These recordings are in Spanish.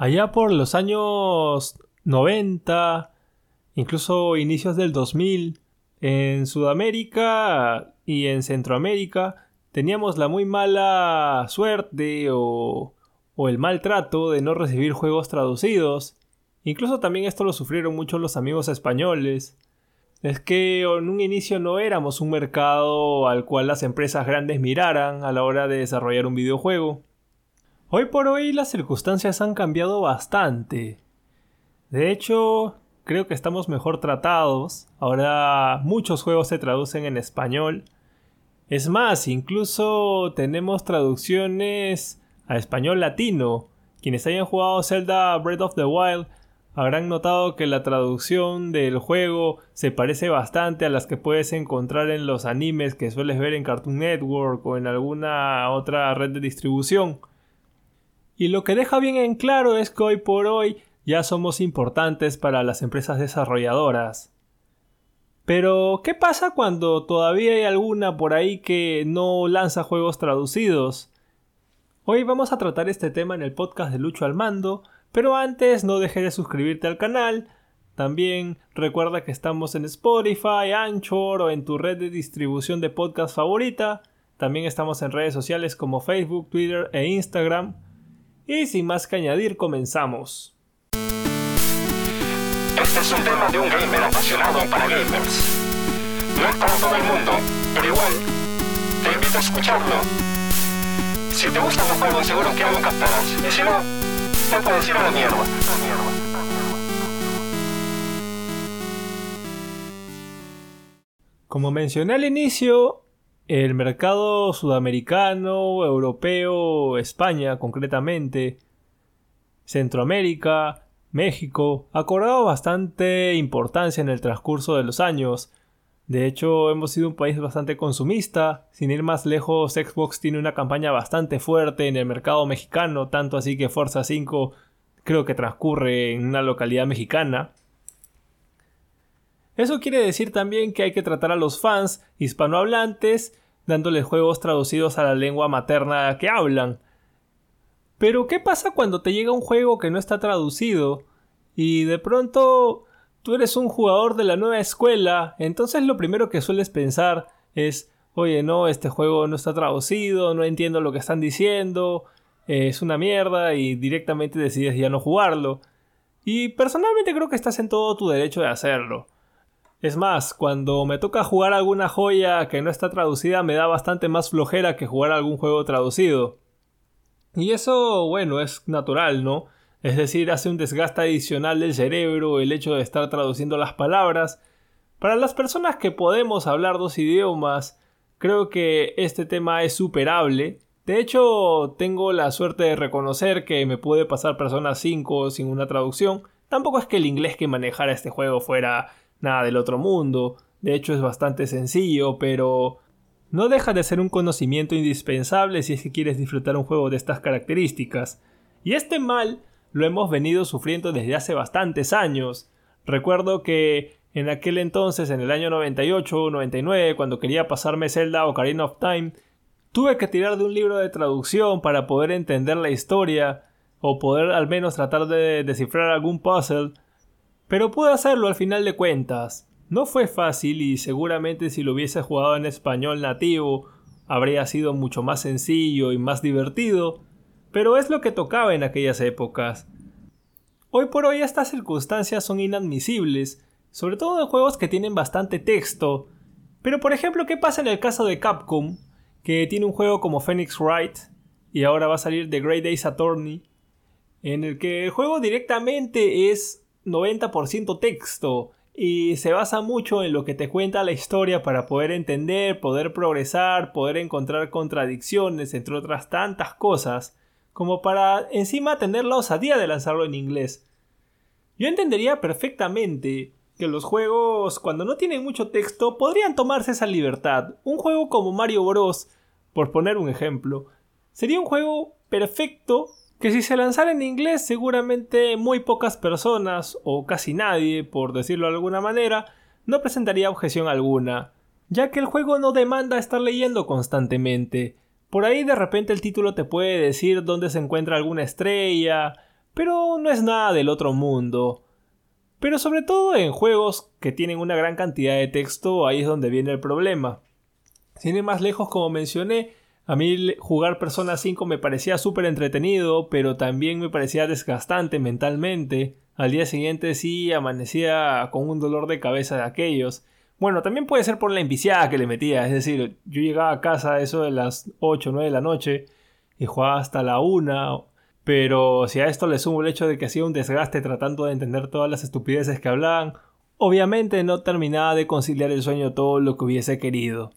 Allá por los años 90, incluso inicios del 2000, en Sudamérica y en Centroamérica teníamos la muy mala suerte o, o el maltrato de no recibir juegos traducidos. Incluso también esto lo sufrieron mucho los amigos españoles. Es que en un inicio no éramos un mercado al cual las empresas grandes miraran a la hora de desarrollar un videojuego. Hoy por hoy las circunstancias han cambiado bastante. De hecho, creo que estamos mejor tratados. Ahora muchos juegos se traducen en español. Es más, incluso tenemos traducciones a español latino. Quienes hayan jugado Zelda Breath of the Wild habrán notado que la traducción del juego se parece bastante a las que puedes encontrar en los animes que sueles ver en Cartoon Network o en alguna otra red de distribución. Y lo que deja bien en claro es que hoy por hoy ya somos importantes para las empresas desarrolladoras. Pero, ¿qué pasa cuando todavía hay alguna por ahí que no lanza juegos traducidos? Hoy vamos a tratar este tema en el podcast de Lucho al Mando, pero antes no dejes de suscribirte al canal. También recuerda que estamos en Spotify, Anchor o en tu red de distribución de podcast favorita. También estamos en redes sociales como Facebook, Twitter e Instagram. Y sin más que añadir, comenzamos. Este es un tema de un gamer apasionado para gamers. No es para todo el mundo, pero igual, te invito a escucharlo. Si te gustan los juegos, seguro que algo captarás. Y si no, te puedes ir a la mierda. Como mencioné al inicio, el mercado sudamericano, europeo, España concretamente, Centroamérica, México ha cobrado bastante importancia en el transcurso de los años. De hecho, hemos sido un país bastante consumista. Sin ir más lejos, Xbox tiene una campaña bastante fuerte en el mercado mexicano, tanto así que Forza 5 creo que transcurre en una localidad mexicana. Eso quiere decir también que hay que tratar a los fans hispanohablantes dándoles juegos traducidos a la lengua materna que hablan. Pero ¿qué pasa cuando te llega un juego que no está traducido y de pronto tú eres un jugador de la nueva escuela? Entonces lo primero que sueles pensar es, oye, no, este juego no está traducido, no entiendo lo que están diciendo, es una mierda y directamente decides ya no jugarlo. Y personalmente creo que estás en todo tu derecho de hacerlo. Es más, cuando me toca jugar alguna joya que no está traducida me da bastante más flojera que jugar algún juego traducido. Y eso, bueno, es natural, ¿no? Es decir, hace un desgaste adicional del cerebro el hecho de estar traduciendo las palabras. Para las personas que podemos hablar dos idiomas, creo que este tema es superable. De hecho, tengo la suerte de reconocer que me puede pasar Persona 5 sin una traducción. Tampoco es que el inglés que manejara este juego fuera nada del otro mundo. De hecho, es bastante sencillo, pero no deja de ser un conocimiento indispensable si es que quieres disfrutar un juego de estas características. Y este mal lo hemos venido sufriendo desde hace bastantes años. Recuerdo que en aquel entonces, en el año 98 o 99, cuando quería pasarme Zelda Ocarina of Time, tuve que tirar de un libro de traducción para poder entender la historia o poder al menos tratar de descifrar algún puzzle, pero pude hacerlo al final de cuentas. No fue fácil y seguramente si lo hubiese jugado en español nativo habría sido mucho más sencillo y más divertido, pero es lo que tocaba en aquellas épocas. Hoy por hoy estas circunstancias son inadmisibles, sobre todo en juegos que tienen bastante texto. Pero por ejemplo, ¿qué pasa en el caso de Capcom, que tiene un juego como Phoenix Wright y ahora va a salir The Great Days Attorney, en el que el juego directamente es 90% texto y se basa mucho en lo que te cuenta la historia para poder entender, poder progresar, poder encontrar contradicciones, entre otras tantas cosas, como para encima tener la osadía de lanzarlo en inglés. Yo entendería perfectamente que los juegos, cuando no tienen mucho texto, podrían tomarse esa libertad. Un juego como Mario Bros, por poner un ejemplo, sería un juego perfecto que si se lanzara en inglés seguramente muy pocas personas, o casi nadie, por decirlo de alguna manera, no presentaría objeción alguna, ya que el juego no demanda estar leyendo constantemente. Por ahí de repente el título te puede decir dónde se encuentra alguna estrella, pero no es nada del otro mundo. Pero sobre todo en juegos que tienen una gran cantidad de texto, ahí es donde viene el problema. Sin ir más lejos, como mencioné, a mí jugar Persona 5 me parecía súper entretenido, pero también me parecía desgastante mentalmente. Al día siguiente sí amanecía con un dolor de cabeza de aquellos. Bueno, también puede ser por la enviciada que le metía, es decir, yo llegaba a casa eso de las 8 o 9 de la noche y jugaba hasta la 1 pero si a esto le sumo el hecho de que hacía un desgaste tratando de entender todas las estupideces que hablaban, obviamente no terminaba de conciliar el sueño todo lo que hubiese querido.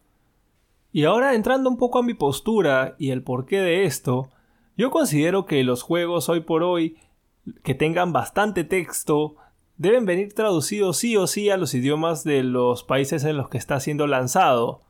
Y ahora entrando un poco a mi postura y el porqué de esto, yo considero que los juegos hoy por hoy que tengan bastante texto deben venir traducidos sí o sí a los idiomas de los países en los que está siendo lanzado.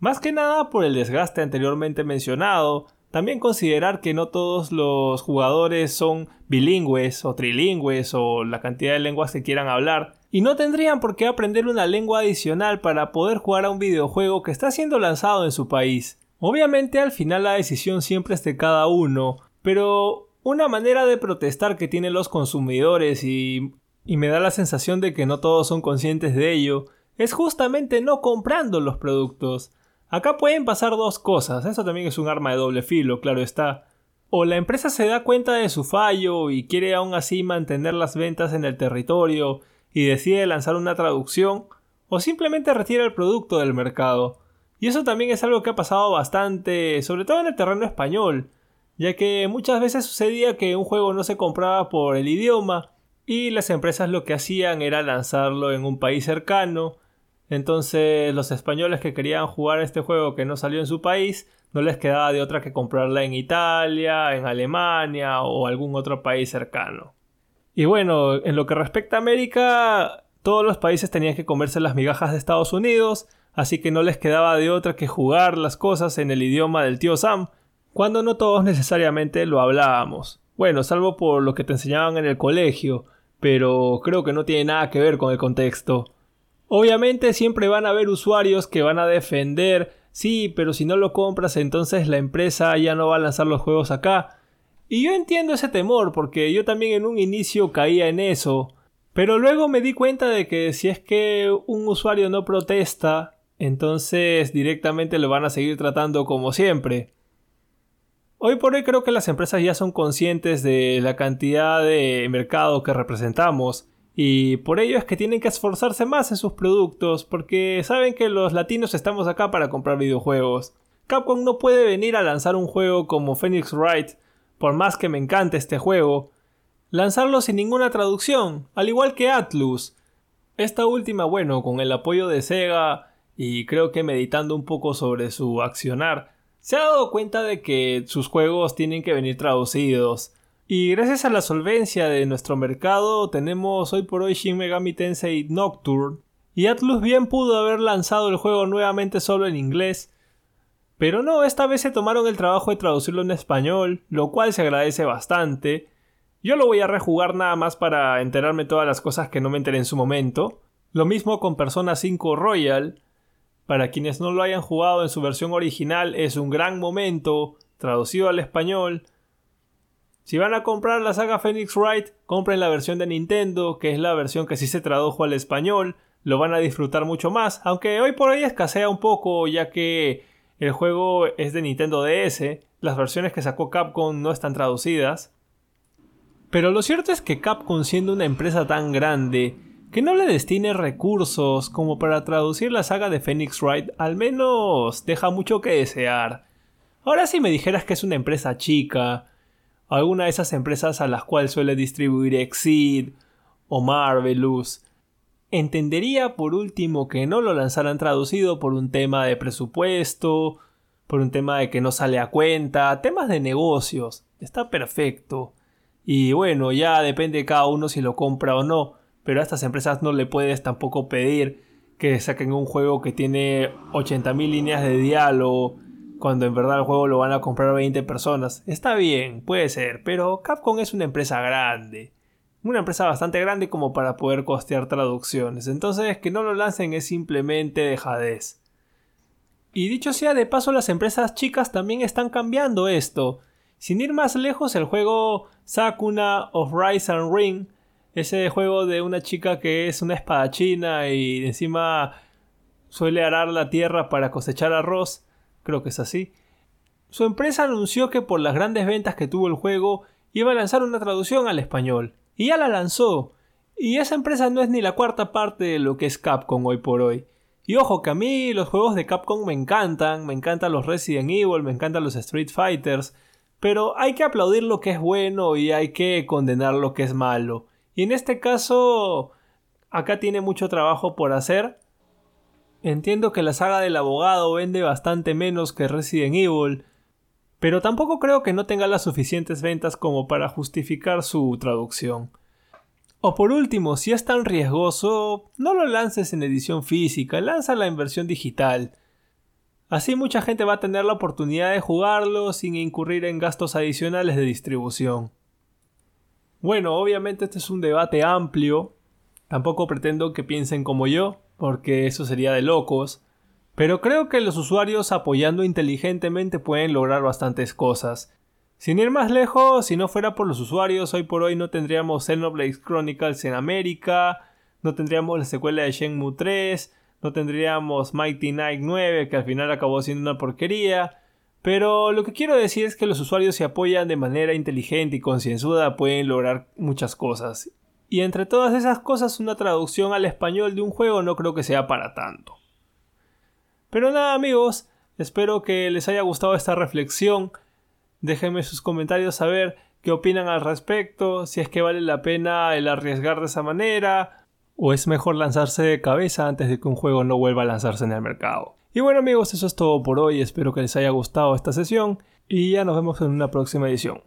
Más que nada por el desgaste anteriormente mencionado, también considerar que no todos los jugadores son bilingües o trilingües o la cantidad de lenguas que quieran hablar, y no tendrían por qué aprender una lengua adicional para poder jugar a un videojuego que está siendo lanzado en su país. Obviamente al final la decisión siempre es de cada uno, pero una manera de protestar que tienen los consumidores y, y me da la sensación de que no todos son conscientes de ello, es justamente no comprando los productos. Acá pueden pasar dos cosas, eso también es un arma de doble filo, claro está. O la empresa se da cuenta de su fallo y quiere aún así mantener las ventas en el territorio y decide lanzar una traducción, o simplemente retira el producto del mercado. Y eso también es algo que ha pasado bastante, sobre todo en el terreno español, ya que muchas veces sucedía que un juego no se compraba por el idioma y las empresas lo que hacían era lanzarlo en un país cercano entonces los españoles que querían jugar este juego que no salió en su país, no les quedaba de otra que comprarla en Italia, en Alemania o algún otro país cercano. Y bueno, en lo que respecta a América, todos los países tenían que comerse las migajas de Estados Unidos, así que no les quedaba de otra que jugar las cosas en el idioma del tío Sam, cuando no todos necesariamente lo hablábamos. Bueno, salvo por lo que te enseñaban en el colegio, pero creo que no tiene nada que ver con el contexto. Obviamente siempre van a haber usuarios que van a defender, sí, pero si no lo compras entonces la empresa ya no va a lanzar los juegos acá. Y yo entiendo ese temor porque yo también en un inicio caía en eso. Pero luego me di cuenta de que si es que un usuario no protesta, entonces directamente lo van a seguir tratando como siempre. Hoy por hoy creo que las empresas ya son conscientes de la cantidad de mercado que representamos y por ello es que tienen que esforzarse más en sus productos, porque saben que los latinos estamos acá para comprar videojuegos. Capcom no puede venir a lanzar un juego como Phoenix Wright, por más que me encante este juego, lanzarlo sin ninguna traducción, al igual que Atlus. Esta última, bueno, con el apoyo de Sega y creo que meditando un poco sobre su accionar, se ha dado cuenta de que sus juegos tienen que venir traducidos. Y gracias a la solvencia de nuestro mercado tenemos hoy por hoy Shin Megami Tensei Nocturne y Atlus bien pudo haber lanzado el juego nuevamente solo en inglés, pero no, esta vez se tomaron el trabajo de traducirlo en español, lo cual se agradece bastante. Yo lo voy a rejugar nada más para enterarme todas las cosas que no me enteré en su momento. Lo mismo con Persona 5 Royal. Para quienes no lo hayan jugado en su versión original es un gran momento, traducido al español, si van a comprar la saga Phoenix Wright, compren la versión de Nintendo, que es la versión que sí se tradujo al español, lo van a disfrutar mucho más, aunque hoy por hoy escasea un poco ya que el juego es de Nintendo DS, las versiones que sacó Capcom no están traducidas. Pero lo cierto es que Capcom siendo una empresa tan grande, que no le destine recursos como para traducir la saga de Phoenix Wright, al menos deja mucho que desear. Ahora si me dijeras que es una empresa chica, alguna de esas empresas a las cuales suele distribuir Exceed o Marvelous. Entendería por último que no lo lanzaran traducido por un tema de presupuesto, por un tema de que no sale a cuenta, temas de negocios. Está perfecto. Y bueno, ya depende de cada uno si lo compra o no, pero a estas empresas no le puedes tampoco pedir que saquen un juego que tiene 80.000 líneas de diálogo cuando en verdad el juego lo van a comprar 20 personas. Está bien, puede ser, pero Capcom es una empresa grande. Una empresa bastante grande como para poder costear traducciones. Entonces que no lo lancen es simplemente dejadez. Y dicho sea de paso, las empresas chicas también están cambiando esto. Sin ir más lejos, el juego Sakuna of Rise and Ring, ese juego de una chica que es una espadachina y encima suele arar la tierra para cosechar arroz, creo que es así. Su empresa anunció que por las grandes ventas que tuvo el juego iba a lanzar una traducción al español. Y ya la lanzó. Y esa empresa no es ni la cuarta parte de lo que es Capcom hoy por hoy. Y ojo que a mí los juegos de Capcom me encantan, me encantan los Resident Evil, me encantan los Street Fighters, pero hay que aplaudir lo que es bueno y hay que condenar lo que es malo. Y en este caso, acá tiene mucho trabajo por hacer. Entiendo que la saga del abogado vende bastante menos que Resident Evil, pero tampoco creo que no tenga las suficientes ventas como para justificar su traducción. O por último, si es tan riesgoso, no lo lances en edición física, lánzala en versión digital. Así mucha gente va a tener la oportunidad de jugarlo sin incurrir en gastos adicionales de distribución. Bueno, obviamente este es un debate amplio, tampoco pretendo que piensen como yo, porque eso sería de locos, pero creo que los usuarios apoyando inteligentemente pueden lograr bastantes cosas. Sin ir más lejos, si no fuera por los usuarios, hoy por hoy no tendríamos Xenoblade Chronicles en América, no tendríamos la secuela de Shenmue 3, no tendríamos Mighty Knight 9, que al final acabó siendo una porquería. Pero lo que quiero decir es que los usuarios si apoyan de manera inteligente y concienzuda pueden lograr muchas cosas. Y entre todas esas cosas una traducción al español de un juego no creo que sea para tanto. Pero nada amigos, espero que les haya gustado esta reflexión. Déjenme sus comentarios saber qué opinan al respecto, si es que vale la pena el arriesgar de esa manera, o es mejor lanzarse de cabeza antes de que un juego no vuelva a lanzarse en el mercado. Y bueno amigos, eso es todo por hoy, espero que les haya gustado esta sesión y ya nos vemos en una próxima edición.